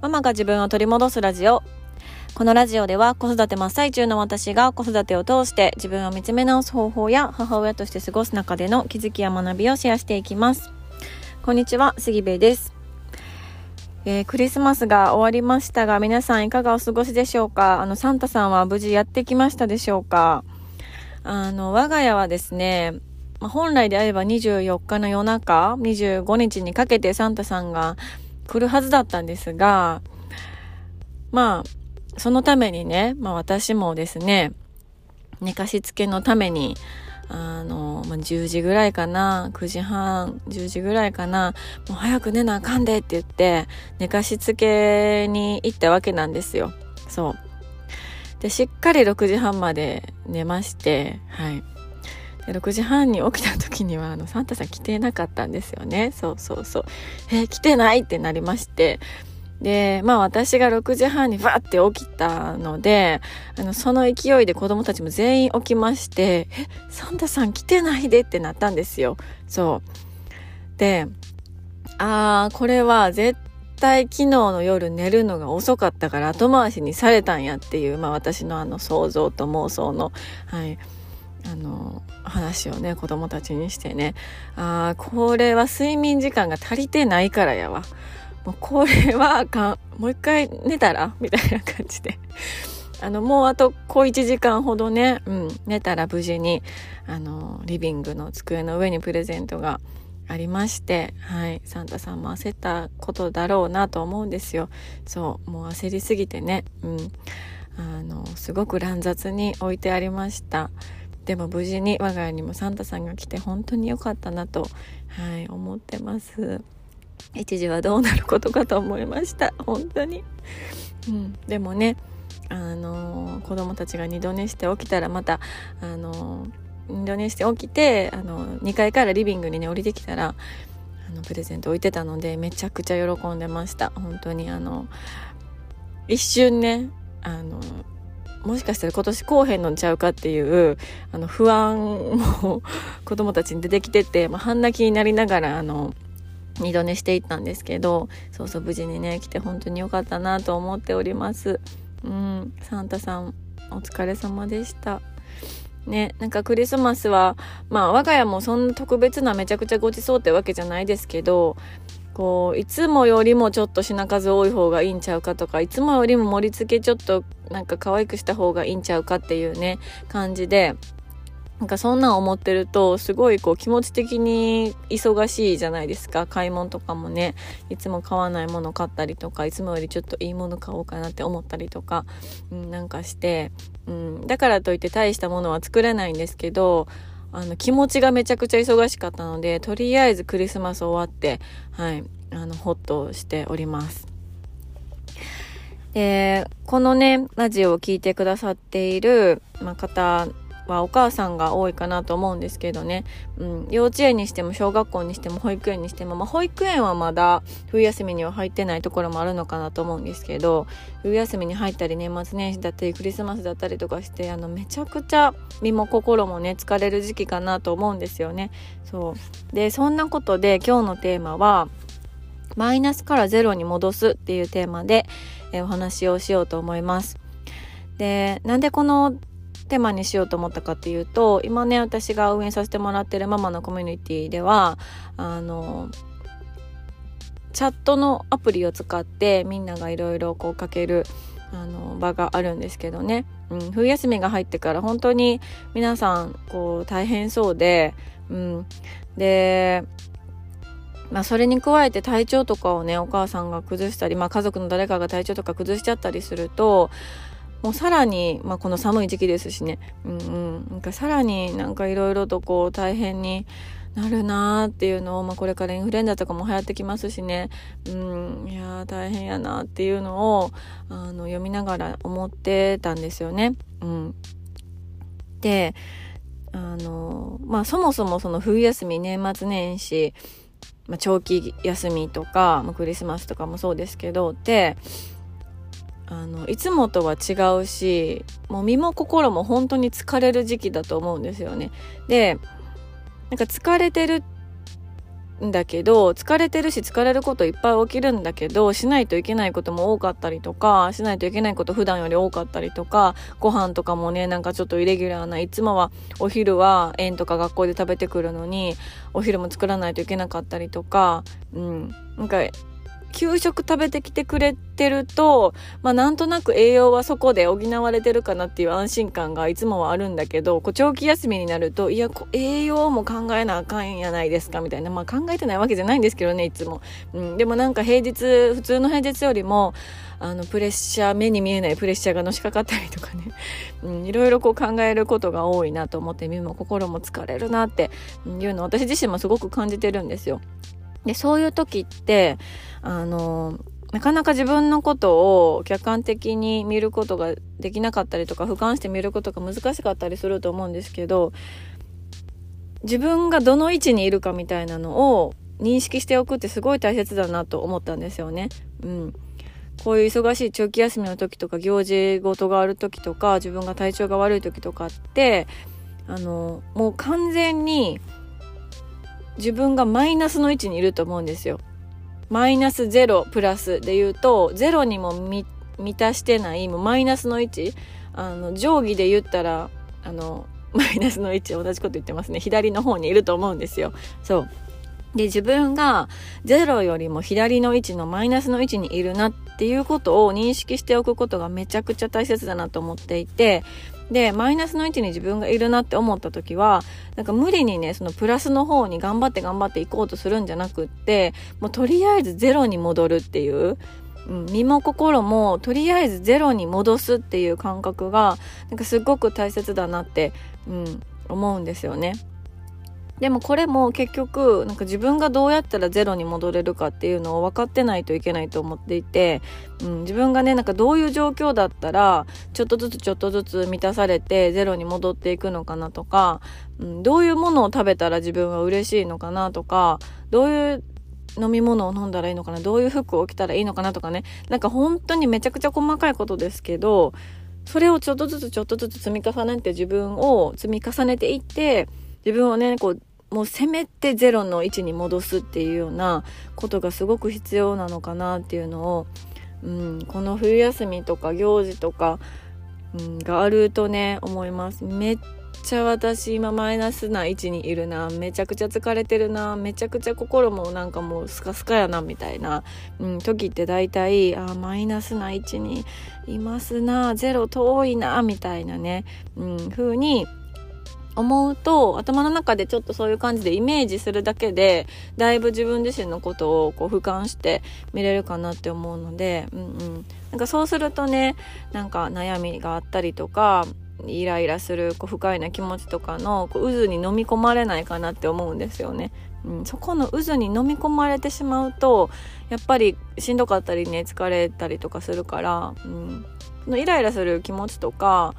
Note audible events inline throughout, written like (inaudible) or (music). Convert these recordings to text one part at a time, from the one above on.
ママが自分を取り戻すラジオ。このラジオでは子育て真っ最中の私が子育てを通して自分を見つめ直す方法や母親として過ごす中での気づきや学びをシェアしていきます。こんにちは、杉部です。えー、クリスマスが終わりましたが、皆さんいかがお過ごしでしょうか？あの、サンタさんは無事やってきましたでしょうか？あの、我が家はですね、本来であれば24日の夜中、25日にかけてサンタさんが来るはずだったんですが、まあ、そのためにね、まあ私もですね、寝かしつけのために、あの、まあ、10時ぐらいかな、9時半、10時ぐらいかな、もう早く寝なあかんでって言って、寝かしつけに行ったわけなんですよ。そう。で、しっかり6時半まで寝まして、はい。6時半に起きた時にはあのサンタさん来てなかったんですよね。そうそうそう。えー、来てないってなりまして。でまあ私が6時半にバッて起きたのであのその勢いで子供たちも全員起きましてえサンタさん来てないでってなったんですよ。そう。でああこれは絶対昨日の夜寝るのが遅かったから後回しにされたんやっていう、まあ、私のあの想像と妄想の、はい、あの話をね子供たちにしてね。ああこれは睡眠時間が足りてないからやわ。もうこれはかんもう一回寝たら？みたいな感じで。あのもうあと小1時間ほどね、うん、寝たら無事にあのリビングの机の上にプレゼントがありまして、はい、サンタさんも焦ったことだろうなと思うんですよ。そう、もう焦りすぎてね、うん、あの、すごく乱雑に置いてありました。でも無事に我が家にもサンタさんが来て本当に良かったなと、はい、思ってます。一時はどうなることかと思いました。本当に、うん、でもねあの、子供たちが二度寝して起きたらまたあの、二度寝して起きてあの2階からリビングにね降りてきたらあのプレゼント置いてたのでめちゃくちゃ喜んでました。本当にあの一瞬ねあのもしかしたら今年こうへんのんちゃうかっていうあの不安も (laughs) 子供たちに出てきてて、まあ、半泣きになりながらあの二度寝していったんですけどそうそう無事にね来て本当に良かったなと思っております。うんサンタさんお疲れ様でした。ねなんかクリスマスはまあ我が家もそんな特別なめちゃくちゃごちそうってわけじゃないですけどこういつもよりもちょっと品数多い方がいいんちゃうかとかいつもよりも盛り付けちょっとなんか可愛くした方がいいんちゃうかっていうね感じでなんかそんなん思ってるとすごいこう気持ち的に忙しいじゃないですか。買い物とかもねいつも買わないもの買ったりとかいつもよりちょっといいもの買おうかなって思ったりとか、うん、なんかして、うん、だからといって大したものは作れないんですけどあの気持ちがめちゃくちゃ忙しかったのでとりあえずクリスマス終わってはいあのホッとしております。でこのねラジオを聴いてくださっている、まあ、方はお母さんが多いかなと思うんですけどね、うん、幼稚園にしても小学校にしても保育園にしても、まあ、保育園はまだ冬休みには入ってないところもあるのかなと思うんですけど冬休みに入ったり年末年始だったりクリスマスだったりとかしてあのめちゃくちゃ身も心もね疲れる時期かなと思うんですよね。そうでそんなことで今日のテーマはマイナスからゼロに戻すっていうテーマで、えお話をしようと思います。でなんでこのテーマにしようと思ったかっていうと今ね私が運営させてもらってるママのコミュニティではあのチャットのアプリを使ってみんながいろいろこうかけるあの場があるんですけどね、うん、冬休みが入ってから本当に皆さんこう大変そうで、うん、でまあ、それに加えて体調とかをねお母さんが崩したり、まあ、家族の誰かが体調とか崩しちゃったりするともうさらに、まあ、この寒い時期ですしね、うんうん、なんかさらになんかいろいろとこう大変になるなーっていうのを、まあ、これからインフルエンザとかも流行ってきますしね、うん、いや大変やなっていうのをあの読みながら思ってたんですよね。うん、であのまあそもそもその冬休み年末年始、まあ、長期休みとか、まあ、クリスマスとかもそうですけどであのいつもとは違うしもう身も心も本当に疲れる時期だと思うんですよね。でなんか疲れてるんだけど疲れてるし疲れることいっぱい起きるんだけどしないといけないことも多かったりとかしないといけないこと普段より多かったりとかご飯とかもねなんかちょっとイレギュラーないつもはお昼は園とか学校で食べてくるのにお昼も作らないといけなかったりとかうんなんか給食食べてきてくれてると、まあなんとなく栄養はそこで補われてるかなっていう安心感がいつもはあるんだけど、こう長期休みになると、いや、栄養も考えなあかんやないですかみたいな、まあ考えてないわけじゃないんですけどね、いつも。うん、でもなんか平日、普通の平日よりも、あの、プレッシャー、目に見えないプレッシャーがのしかかったりとかね、(laughs) いろいろ考えることが多いなと思って、身も心も疲れるなっていうのを私自身もすごく感じてるんですよ。で、そういう時って、あの、なかなか自分のことを客観的に見ることができなかったりとか、俯瞰して見ることが難しかったりすると思うんですけど、自分がどの位置にいるかみたいなのを認識しておくってすごい大切だなと思ったんですよね。うん。こういう忙しい長期休みの時とか行事事がある時とか自分が体調が悪い時とかってあのもう完全に自分がマイナスの位置にいると思うんですよ。マイナス0プラスで言うと0にも満たしてないもうマイナスの位置あの定規で言ったらあの (laughs) マイナスの位置同じこと言ってますね左の方にいると思うんですよ。そうで自分が0よりも左の位置のマイナスの位置にいるなっていうことを認識しておくことがめちゃくちゃ大切だなと思っていてで、マイナスの位置に自分がいるなって思った時は、なんか無理にね、そのプラスの方に頑張って頑張っていこうとするんじゃなくって、もうとりあえずゼロに戻るっていう、うん、身も心もとりあえずゼロに戻すっていう感覚が、なんかすごく大切だなって、うん、思うんですよね。でもこれも結局なんか自分がどうやったらゼロに戻れるかっていうのを分かってないといけないと思っていて、うん、自分がねなんかどういう状況だったらちょっとずつちょっとずつ満たされてゼロに戻っていくのかなとか、うん、どういうものを食べたら自分は嬉しいのかなとかどういう飲み物を飲んだらいいのかなどういう服を着たらいいのかなとかね。なんか本当にめちゃくちゃ細かいことですけどそれをちょっとずつちょっとずつ積み重ねて自分を積み重ねていって自分をねこうもうせめてゼロの位置に戻すっていうようなことがすごく必要なのかなっていうのを、うん、この冬休みとか行事とか、うん、があるとね思います。めっちゃ私今マイナスな位置にいるな。めちゃくちゃ疲れてるな。めちゃくちゃ心もなんかもうスカスカやなみたいな、うん、時って大体あマイナスな位置にいますなゼロ遠いなみたいなね、うん、風に思うと頭の中でちょっとそういう感じでイメージするだけでだいぶ自分自身のことをこう俯瞰して見れるかなって思うので、うんうん、なんかそうするとねなんか悩みがあったりとかイライラするこう不快な気持ちとかのこう渦に飲み込まれないかなって思うんですよね。うん、そこの渦に飲み込まれてしまうとやっぱりしんどかったりね疲れたりとかするから、うん、そのイライラする気持ちとか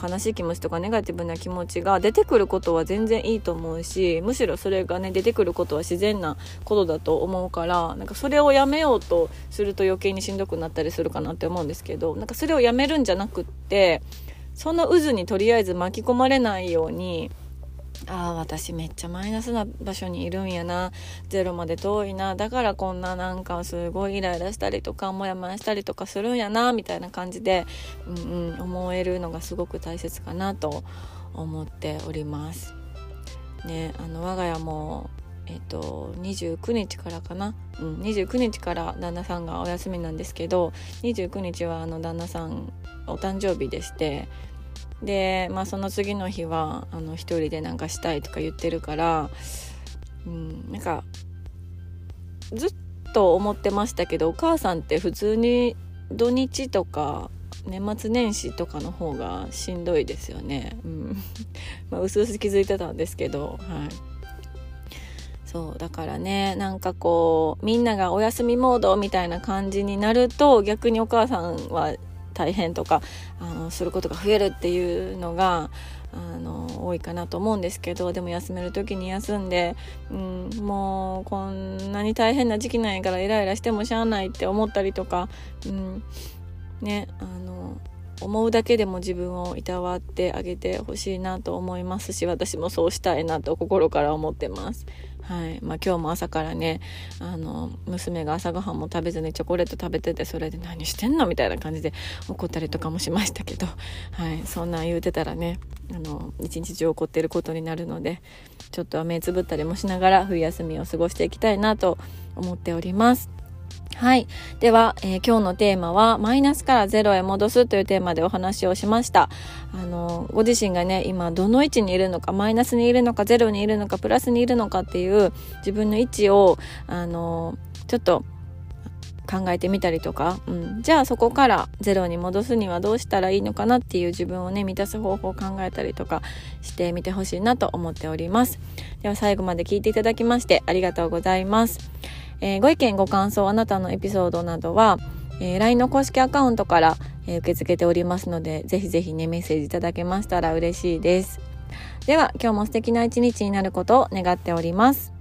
悲しい気持ちとかネガティブな気持ちが出てくることは全然いいと思うしむしろそれがね出てくることは自然なことだと思うからなんかそれをやめようとすると余計にしんどくなったりするかなって思うんですけどなんかそれをやめるんじゃなくってその渦にとりあえず巻き込まれないようにああ私めっちゃマイナスな場所にいるんやな。ゼロまで遠いな。だからこんななんかすごいイライラしたりとかモヤモヤしたりとかするんやな。みたいな感じで、うんうん、思えるのがすごく大切かなと思っております。ね、あの我が家もえっと、29日からかな、うん、29日から旦那さんがお休みなんですけど29日はあの旦那さんお誕生日でしてで、まあ、その次の日はあの一人でなんかしたいとか言ってるから、うん、なんかずっと思ってましたけどお母さんって普通に土日とか年末年始とかの方がしんどいですよね。うん、(laughs) まあ、うすうす気づいてたんですけど、はい。そうだからねなんかこうみんながお休みモードみたいな感じになると逆にお母さんは大変とかあのすることが増えるっていうのがあの多いかなと思うんですけどでも休める時に休んで、うん、もうこんなに大変な時期なんやからイライラしてもしゃあないって思ったりとか、うん、ねあの思うだけでも自分をいたわってあげてほしいなと思いますし私もそうしたいなと心から思ってます。はいまあ、今日も朝からねあの娘が朝ごはんも食べずにチョコレート食べててそれで何してんのみたいな感じで怒ったりとかもしましたけど、はい、そんなん言うてたらねあの一日中怒ってることになるのでちょっとは目つぶったりもしながら冬休みを過ごしていきたいなと思っております。はい。では、えー、今日のテーマは、マイナスからゼロへ戻すというテーマでお話をしました。あの、ご自身がね、今どの位置にいるのか、マイナスにいるのか、ゼロにいるのか、プラスにいるのかっていう自分の位置を、あの、ちょっと考えてみたりとか、うん、じゃあそこからゼロに戻すにはどうしたらいいのかなっていう自分をね満たす方法を考えたりとかしてみてほしいなと思っておりますでは最後まで聞いていただきましてありがとうございますえー、ご意見ご感想あなたのエピソードなどは、えー、LINE の公式アカウントから、えー、受け付けておりますのでぜひぜひねメッセージいただけましたら嬉しいです。では今日も素敵な一日になることを願っております。